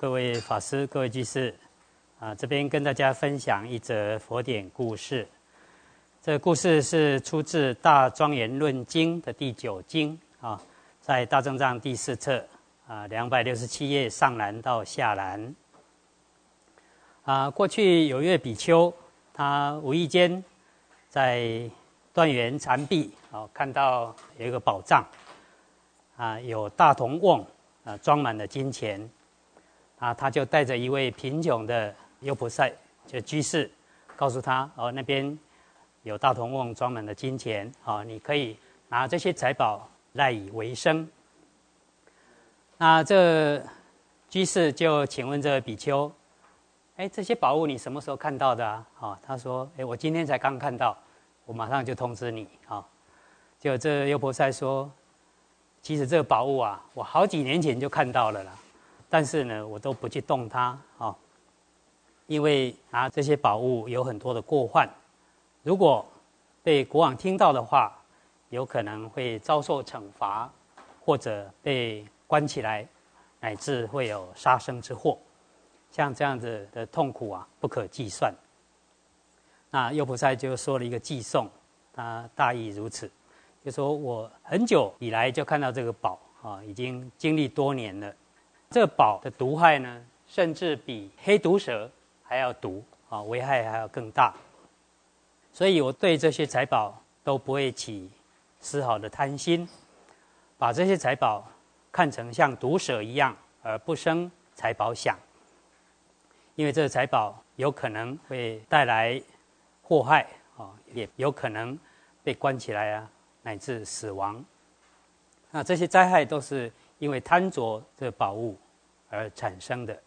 各位法师、各位居士，啊，这边跟大家分享一则佛典故事。这故事是出自《大庄严论经》的第九经啊，在大正藏第四册啊，两百六十七页上栏到下栏。啊，过去有一位比丘，他无意间在断垣残壁啊，看到有一个宝藏啊，有大铜瓮啊，装满了金钱啊，他就带着一位贫穷的优婆塞就居士，告诉他哦，那边。有大铜瓮装满了金钱，啊，你可以拿这些财宝赖以为生。那这居士就请问这比丘：“哎，这些宝物你什么时候看到的啊？”啊，他说：“哎，我今天才刚看到，我马上就通知你。”啊，就这优婆塞说：“其实这个宝物啊，我好几年前就看到了啦，但是呢，我都不去动它，啊，因为拿这些宝物有很多的过患。”如果被国王听到的话，有可能会遭受惩罚，或者被关起来，乃至会有杀生之祸。像这样子的痛苦啊，不可计算。那优菩塞就说了一个寄颂，他大意如此，就说我很久以来就看到这个宝啊，已经经历多年了。这宝的毒害呢，甚至比黑毒蛇还要毒啊，危害还要更大。所以我对这些财宝都不会起丝毫的贪心，把这些财宝看成像毒蛇一样，而不生财宝想。因为这个财宝有可能会带来祸害啊，也有可能被关起来啊，乃至死亡。那这些灾害都是因为贪着这宝物而产生的。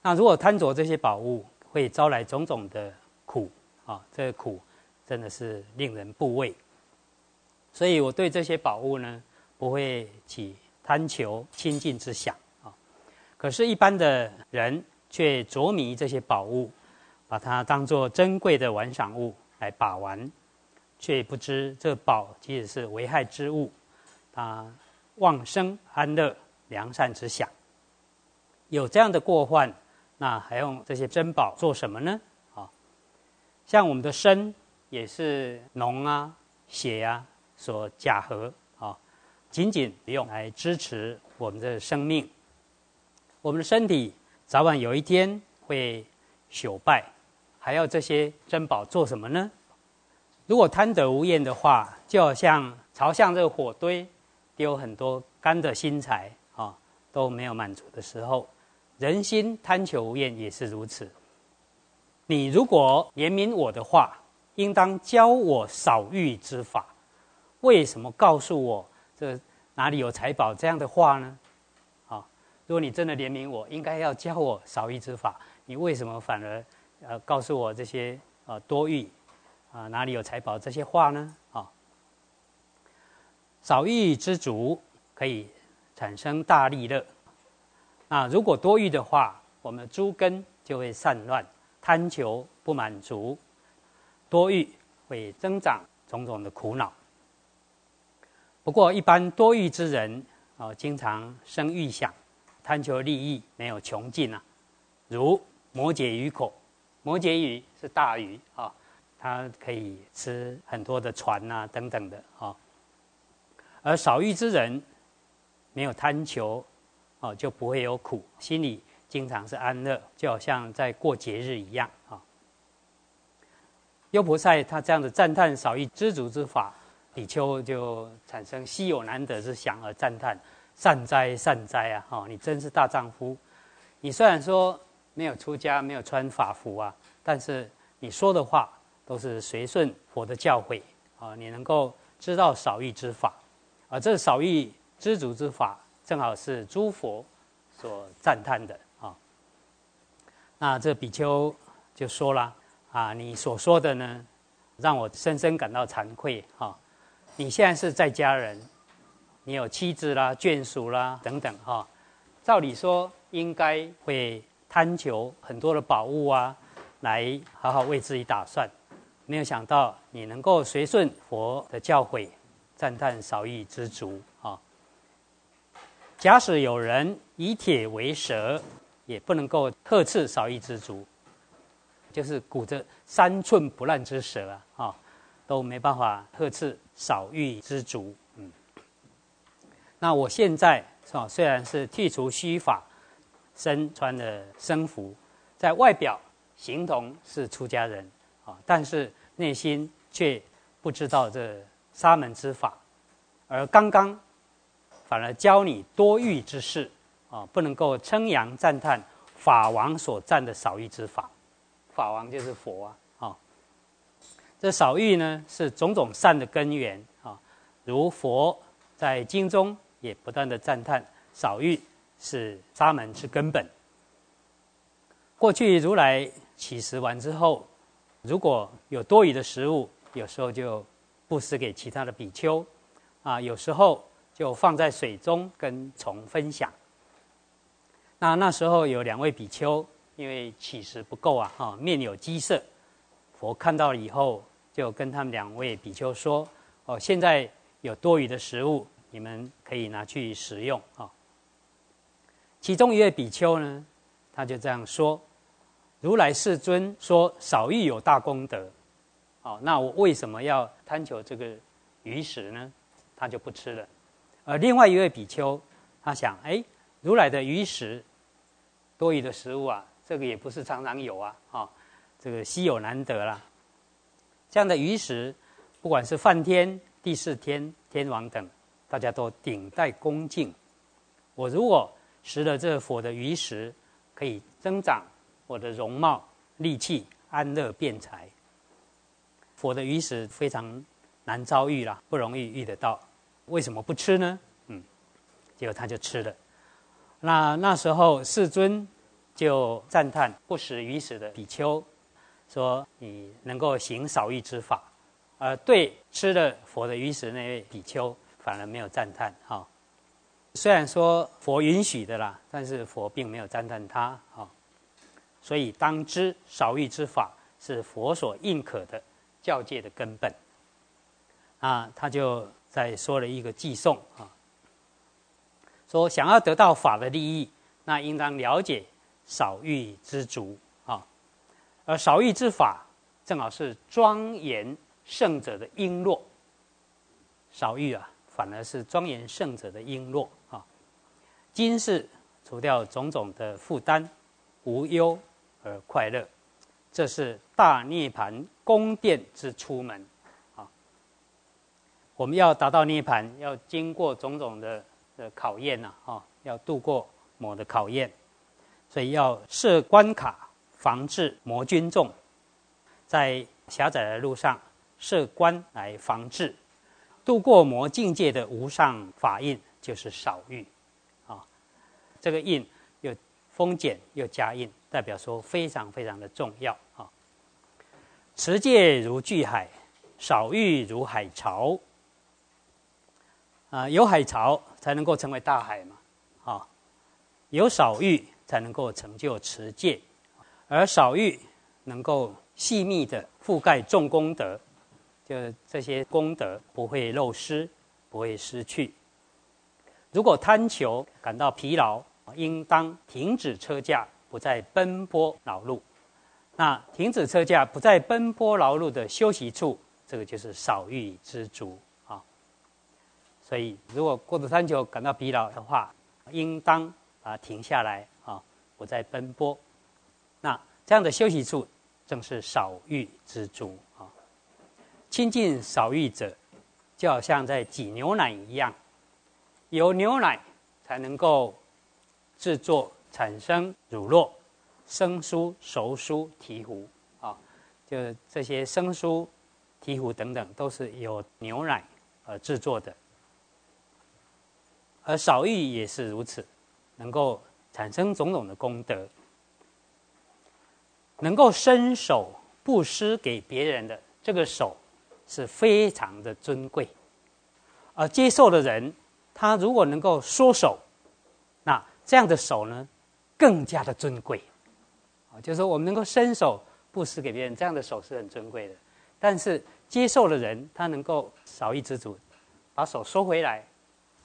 那如果贪着这些宝物，会招来种种的苦。啊，这个苦真的是令人不畏，所以我对这些宝物呢，不会起贪求亲近之想啊。可是，一般的人却着迷这些宝物，把它当作珍贵的玩赏物来把玩，却不知这宝即使是危害之物，它旺生安乐良善之想。有这样的过患，那还用这些珍宝做什么呢？啊像我们的身也是脓啊、血啊所假合啊，仅仅用来支持我们的生命。我们的身体早晚有一天会朽败，还要这些珍宝做什么呢？如果贪得无厌的话，就好像朝向这个火堆有很多干的薪柴啊，都没有满足的时候，人心贪求无厌也是如此。你如果怜悯我的话，应当教我少欲之法。为什么告诉我这哪里有财宝这样的话呢？啊，如果你真的怜悯我，应该要教我少欲之法。你为什么反而呃告诉我这些呃多欲啊哪里有财宝这些话呢？啊，少欲知足可以产生大利乐。那如果多欲的话，我们诸根就会散乱。贪求不满足，多欲会增长种种的苦恼。不过，一般多欲之人啊，经常生欲想，贪求利益没有穷尽啊。如摩羯鱼口，摩羯鱼是大鱼啊，它可以吃很多的船啊等等的啊。而少欲之人，没有贪求，哦，就不会有苦，心里。经常是安乐，就好像在过节日一样啊。优婆塞他这样的赞叹少欲知足之法，比丘就产生稀有难得之想而赞叹：善哉善哉啊！哈，你真是大丈夫。你虽然说没有出家，没有穿法服啊，但是你说的话都是随顺佛的教诲啊。你能够知道少欲之法，啊这少欲知足之法，正好是诸佛所赞叹的啊。那这比丘就说了啊，你所说的呢，让我深深感到惭愧哈。你现在是在家人，你有妻子啦、眷属啦等等哈，照理说应该会贪求很多的宝物啊，来好好为自己打算。没有想到你能够随顺佛的教诲，赞叹少欲知足啊。假使有人以铁为蛇，也不能够呵斥少欲知足，就是鼓着三寸不烂之舌啊，啊，都没办法呵斥少欲知足。嗯，那我现在是吧？虽然是剔除虚法，身穿的僧服，在外表形同是出家人啊，但是内心却不知道这沙门之法，而刚刚。反而教你多欲之事，啊，不能够称扬赞叹法王所赞的少欲之法。法王就是佛啊，啊，这少欲呢是种种善的根源啊。如佛在经中也不断的赞叹少欲是沙门之根本。过去如来乞食完之后，如果有多余的食物，有时候就布施给其他的比丘，啊，有时候。就放在水中跟虫分享。那那时候有两位比丘，因为乞食不够啊，哈，面有饥色。佛看到了以后，就跟他们两位比丘说：“哦，现在有多余的食物，你们可以拿去食用啊。”其中一位比丘呢，他就这样说：“如来世尊说少欲有大功德，哦，那我为什么要贪求这个鱼食呢？”他就不吃了。而另外一位比丘，他想：哎，如来的鱼食，多余的食物啊，这个也不是常常有啊，啊，这个稀有难得啦。这样的鱼食，不管是梵天、第四天、天王等，大家都顶戴恭敬。我如果食了这佛的鱼食，可以增长我的容貌、力气、安乐、辩财。佛的鱼食非常难遭遇啦，不容易遇得到。为什么不吃呢？嗯，结果他就吃了。那那时候世尊就赞叹不食鱼食的比丘，说你能够行少欲之法，而对吃了佛的鱼食那位比丘反而没有赞叹。哈，虽然说佛允许的啦，但是佛并没有赞叹他。哈，所以当知少欲之法是佛所认可的教界的根本。啊，他就。在说了一个寄送啊，说想要得到法的利益，那应当了解少欲知足啊，而少欲之法正好是庄严圣者的璎珞。少欲啊，反而是庄严圣者的璎珞啊。今世除掉种种的负担，无忧而快乐，这是大涅盘宫殿之出门。啊我们要达到涅盘，要经过种种的的考验呐，哈，要度过魔的考验，所以要设关卡，防治魔军众，在狭窄的路上设关来防治，度过魔境界的无上法印就是少欲，啊，这个印封减又加印，代表说非常非常的重要啊。持戒如巨海，少欲如海潮。啊，有海潮才能够成为大海嘛，啊，有少欲才能够成就持戒，而少欲能够细密的覆盖众功德，就这些功德不会漏失，不会失去。如果贪求感到疲劳，应当停止车驾，不再奔波劳碌。那停止车驾，不再奔波劳碌的休息处，这个就是少欲知足啊。所以，如果过度贪求感到疲劳的话，应当啊停下来啊，不再奔波。那这样的休息处，正是少欲知足啊。亲近少欲者，就好像在挤牛奶一样，有牛奶才能够制作产生乳酪、生酥、熟酥、提壶啊，就这些生酥、提壶等等，都是由牛奶而制作的。而少欲也是如此，能够产生种种的功德，能够伸手布施给别人的这个手是非常的尊贵，而接受的人，他如果能够缩手，这样的手呢，更加的尊贵。啊，就是说我们能够伸手布施给别人，这样的手是很尊贵的。但是接受的人，他能够少欲知足，把手收回来。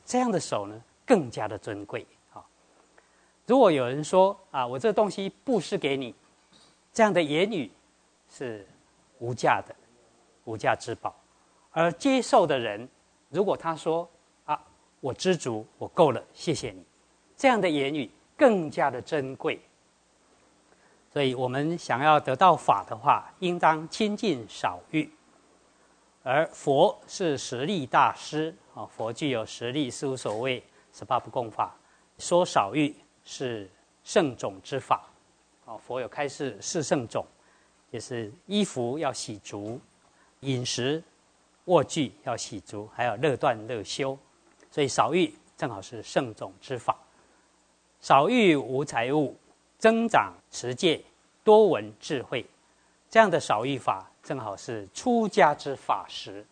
这样的手呢，更加的尊贵。啊，如果有人说啊，我这东西布施给你，这样的言语是无价的，无价之宝。而接受的人，如果他说啊，我知足，我够了，谢谢你，这样的言语更加的珍贵。所以我们想要得到法的话，应当亲近少欲。而佛是实力大师啊，佛具有实力，是无所谓十八不共法。说少欲是圣种之法啊，佛有开示四圣种，就是衣服要洗足，饮食卧具要洗足，还有乐断乐修。所以少欲正好是圣种之法。少欲无财物。增长持戒，多闻智慧，这样的少欲法，正好是出家之法食。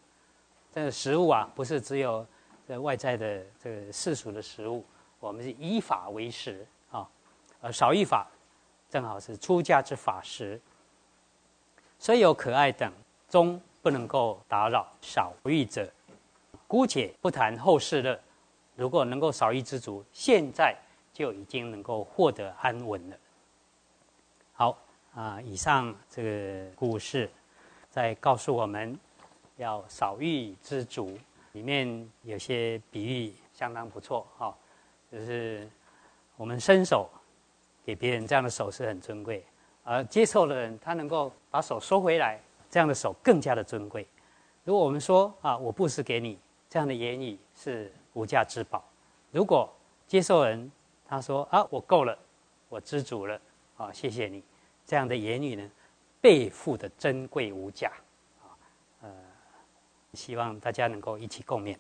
这个食物啊，不是只有这外在的这个世俗的食物，我们是以法为食啊。而少欲法，正好是出家之法食。虽有可爱等，终不能够打扰少欲者。姑且不谈后世乐，如果能够少欲知足，现在。就已经能够获得安稳了。好啊，以上这个故事在告诉我们要少欲知足，里面有些比喻相当不错哈，就是我们伸手给别人这样的手是很尊贵，而接受的人他能够把手收回来，这样的手更加的尊贵。如果我们说啊，我布施给你这样的言语是无价之宝，如果接受人。他说：“啊，我够了，我知足了，啊，谢谢你。这样的言语呢，背负的珍贵无价，啊，呃，希望大家能够一起共勉。”